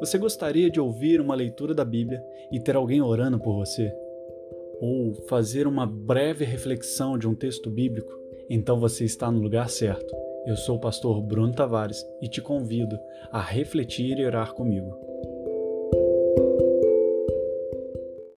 Você gostaria de ouvir uma leitura da Bíblia e ter alguém orando por você? Ou fazer uma breve reflexão de um texto bíblico? Então você está no lugar certo. Eu sou o pastor Bruno Tavares e te convido a refletir e orar comigo.